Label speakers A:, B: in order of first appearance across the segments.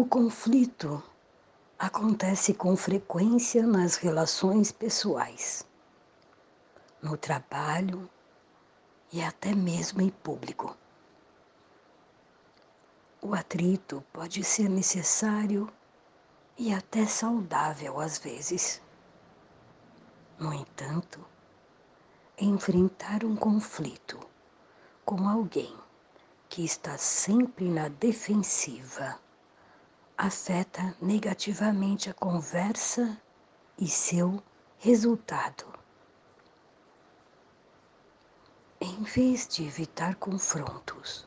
A: O conflito acontece com frequência nas relações pessoais, no trabalho e até mesmo em público. O atrito pode ser necessário e até saudável às vezes. No entanto, enfrentar um conflito com alguém que está sempre na defensiva afeta negativamente a conversa e seu resultado. Em vez de evitar confrontos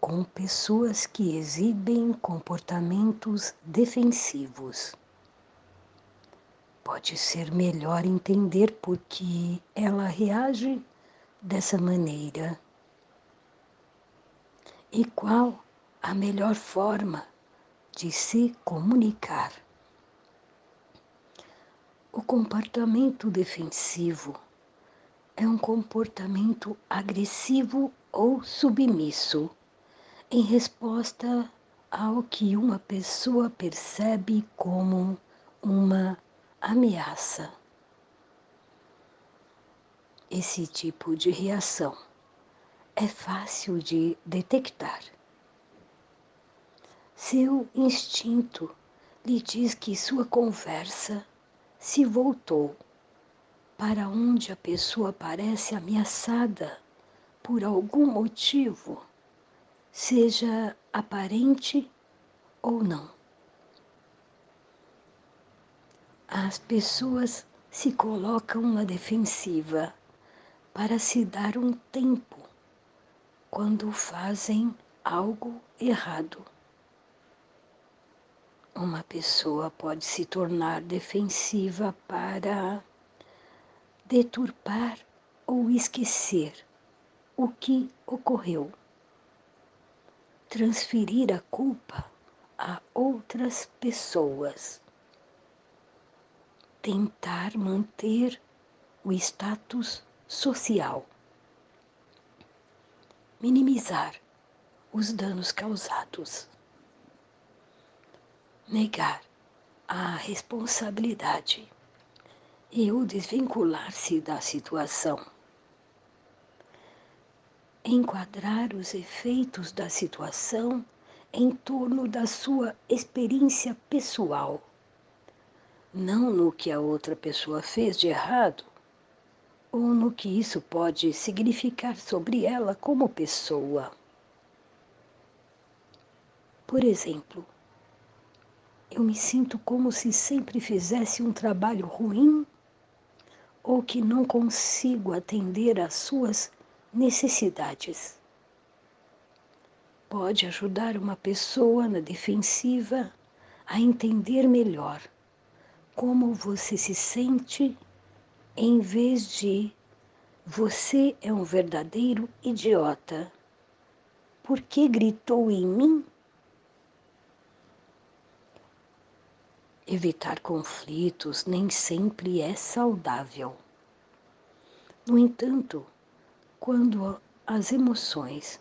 A: com pessoas que exibem comportamentos defensivos, pode ser melhor entender por que ela reage dessa maneira e qual a melhor forma de se comunicar. O comportamento defensivo é um comportamento agressivo ou submisso em resposta ao que uma pessoa percebe como uma ameaça. Esse tipo de reação é fácil de detectar seu instinto lhe diz que sua conversa se voltou para onde a pessoa parece ameaçada por algum motivo, seja aparente ou não. As pessoas se colocam na defensiva para se dar um tempo quando fazem algo errado uma pessoa pode se tornar defensiva para deturpar ou esquecer o que ocorreu, transferir a culpa a outras pessoas, tentar manter o status social, minimizar os danos causados negar a responsabilidade e o desvincular-se da situação. Enquadrar os efeitos da situação em torno da sua experiência pessoal, não no que a outra pessoa fez de errado ou no que isso pode significar sobre ela como pessoa. Por exemplo, eu me sinto como se sempre fizesse um trabalho ruim ou que não consigo atender às suas necessidades. Pode ajudar uma pessoa na defensiva a entender melhor como você se sente em vez de você é um verdadeiro idiota. Por que gritou em mim? Evitar conflitos nem sempre é saudável. No entanto, quando as emoções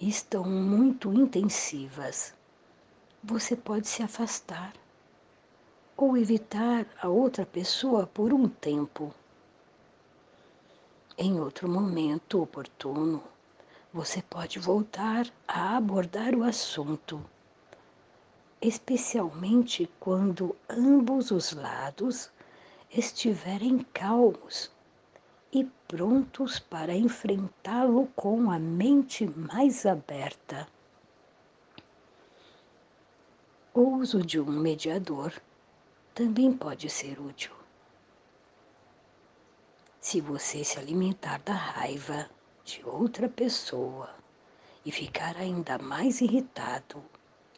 A: estão muito intensivas, você pode se afastar ou evitar a outra pessoa por um tempo. Em outro momento oportuno, você pode voltar a abordar o assunto especialmente quando ambos os lados estiverem calmos e prontos para enfrentá-lo com a mente mais aberta. O uso de um mediador também pode ser útil. Se você se alimentar da raiva de outra pessoa e ficar ainda mais irritado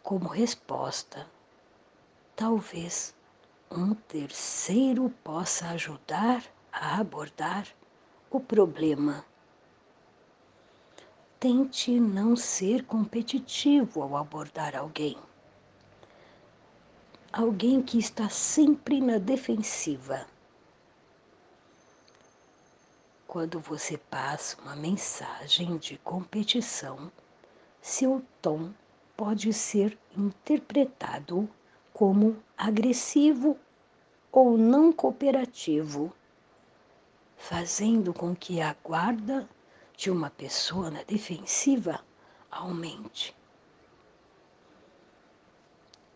A: como resposta, talvez um terceiro possa ajudar a abordar o problema. Tente não ser competitivo ao abordar alguém. Alguém que está sempre na defensiva. Quando você passa uma mensagem de competição, seu tom pode ser interpretado como agressivo ou não cooperativo, fazendo com que a guarda de uma pessoa na defensiva aumente.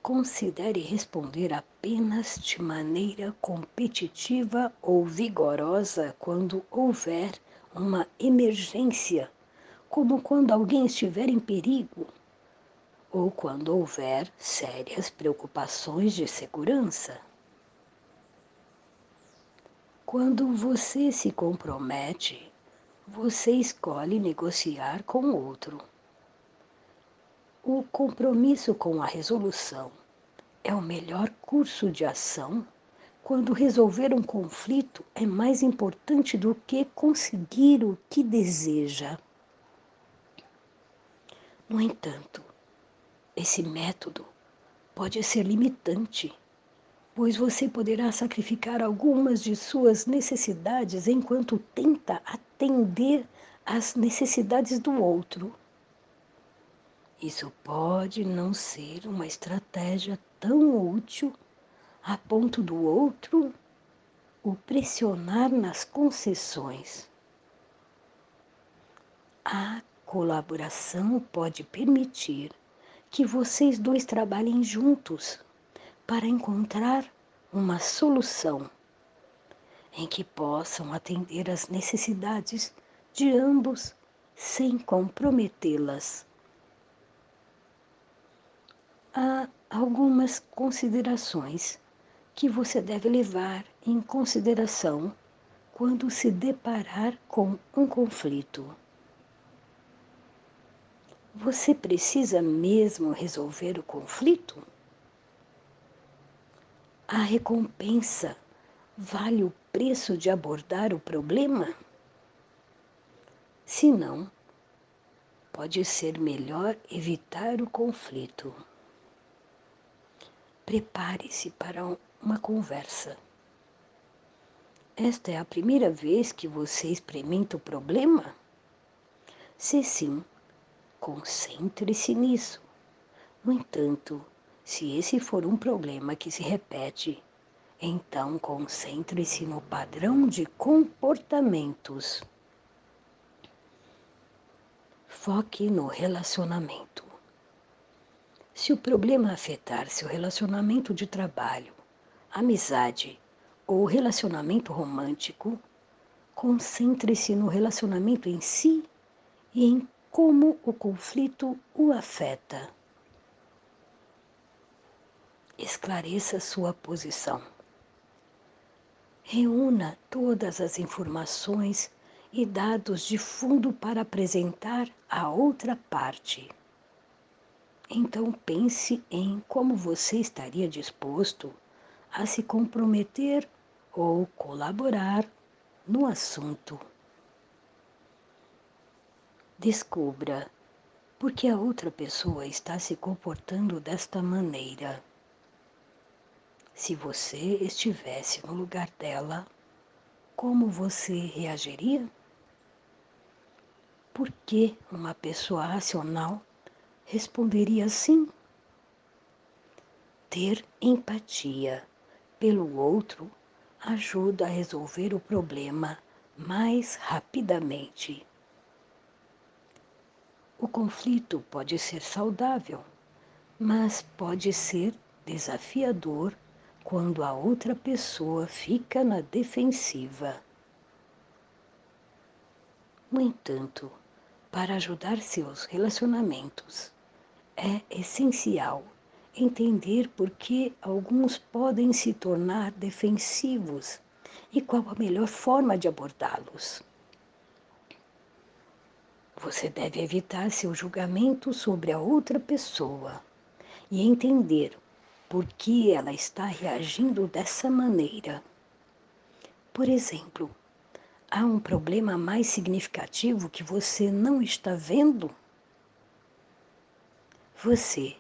A: Considere responder apenas de maneira competitiva ou vigorosa quando houver uma emergência, como quando alguém estiver em perigo ou quando houver sérias preocupações de segurança. Quando você se compromete, você escolhe negociar com outro. O compromisso com a resolução é o melhor curso de ação quando resolver um conflito é mais importante do que conseguir o que deseja. No entanto, esse método pode ser limitante, pois você poderá sacrificar algumas de suas necessidades enquanto tenta atender às necessidades do outro. Isso pode não ser uma estratégia tão útil a ponto do outro o pressionar nas concessões. A colaboração pode permitir que vocês dois trabalhem juntos para encontrar uma solução em que possam atender às necessidades de ambos sem comprometê-las. Há algumas considerações que você deve levar em consideração quando se deparar com um conflito. Você precisa mesmo resolver o conflito? A recompensa vale o preço de abordar o problema? Se não, pode ser melhor evitar o conflito. Prepare-se para uma conversa. Esta é a primeira vez que você experimenta o problema? Se sim, concentre-se nisso. No entanto, se esse for um problema que se repete, então concentre-se no padrão de comportamentos. Foque no relacionamento. Se o problema afetar seu relacionamento de trabalho, amizade ou relacionamento romântico, concentre-se no relacionamento em si e em como o conflito o afeta. Esclareça sua posição. Reúna todas as informações e dados de fundo para apresentar a outra parte. Então pense em como você estaria disposto a se comprometer ou colaborar no assunto. Descubra por que a outra pessoa está se comportando desta maneira. Se você estivesse no lugar dela, como você reagiria? Por que uma pessoa racional responderia assim? Ter empatia pelo outro ajuda a resolver o problema mais rapidamente. O conflito pode ser saudável, mas pode ser desafiador quando a outra pessoa fica na defensiva. No entanto, para ajudar seus relacionamentos, é essencial entender por que alguns podem se tornar defensivos e qual a melhor forma de abordá-los. Você deve evitar seu julgamento sobre a outra pessoa e entender por que ela está reagindo dessa maneira. Por exemplo, há um problema mais significativo que você não está vendo? Você,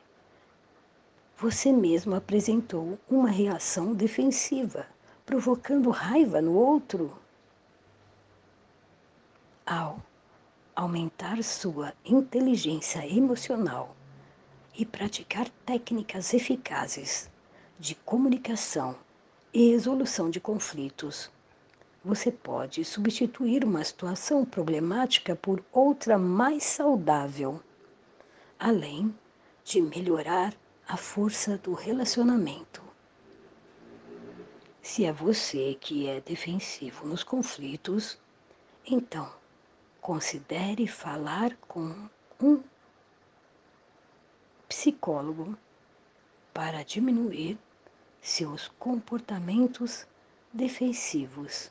A: você mesmo apresentou uma reação defensiva, provocando raiva no outro. Ao aumentar sua inteligência emocional e praticar técnicas eficazes de comunicação e resolução de conflitos, você pode substituir uma situação problemática por outra mais saudável, além de melhorar a força do relacionamento. Se é você que é defensivo nos conflitos, então considere falar com um psicólogo para diminuir seus comportamentos defensivos.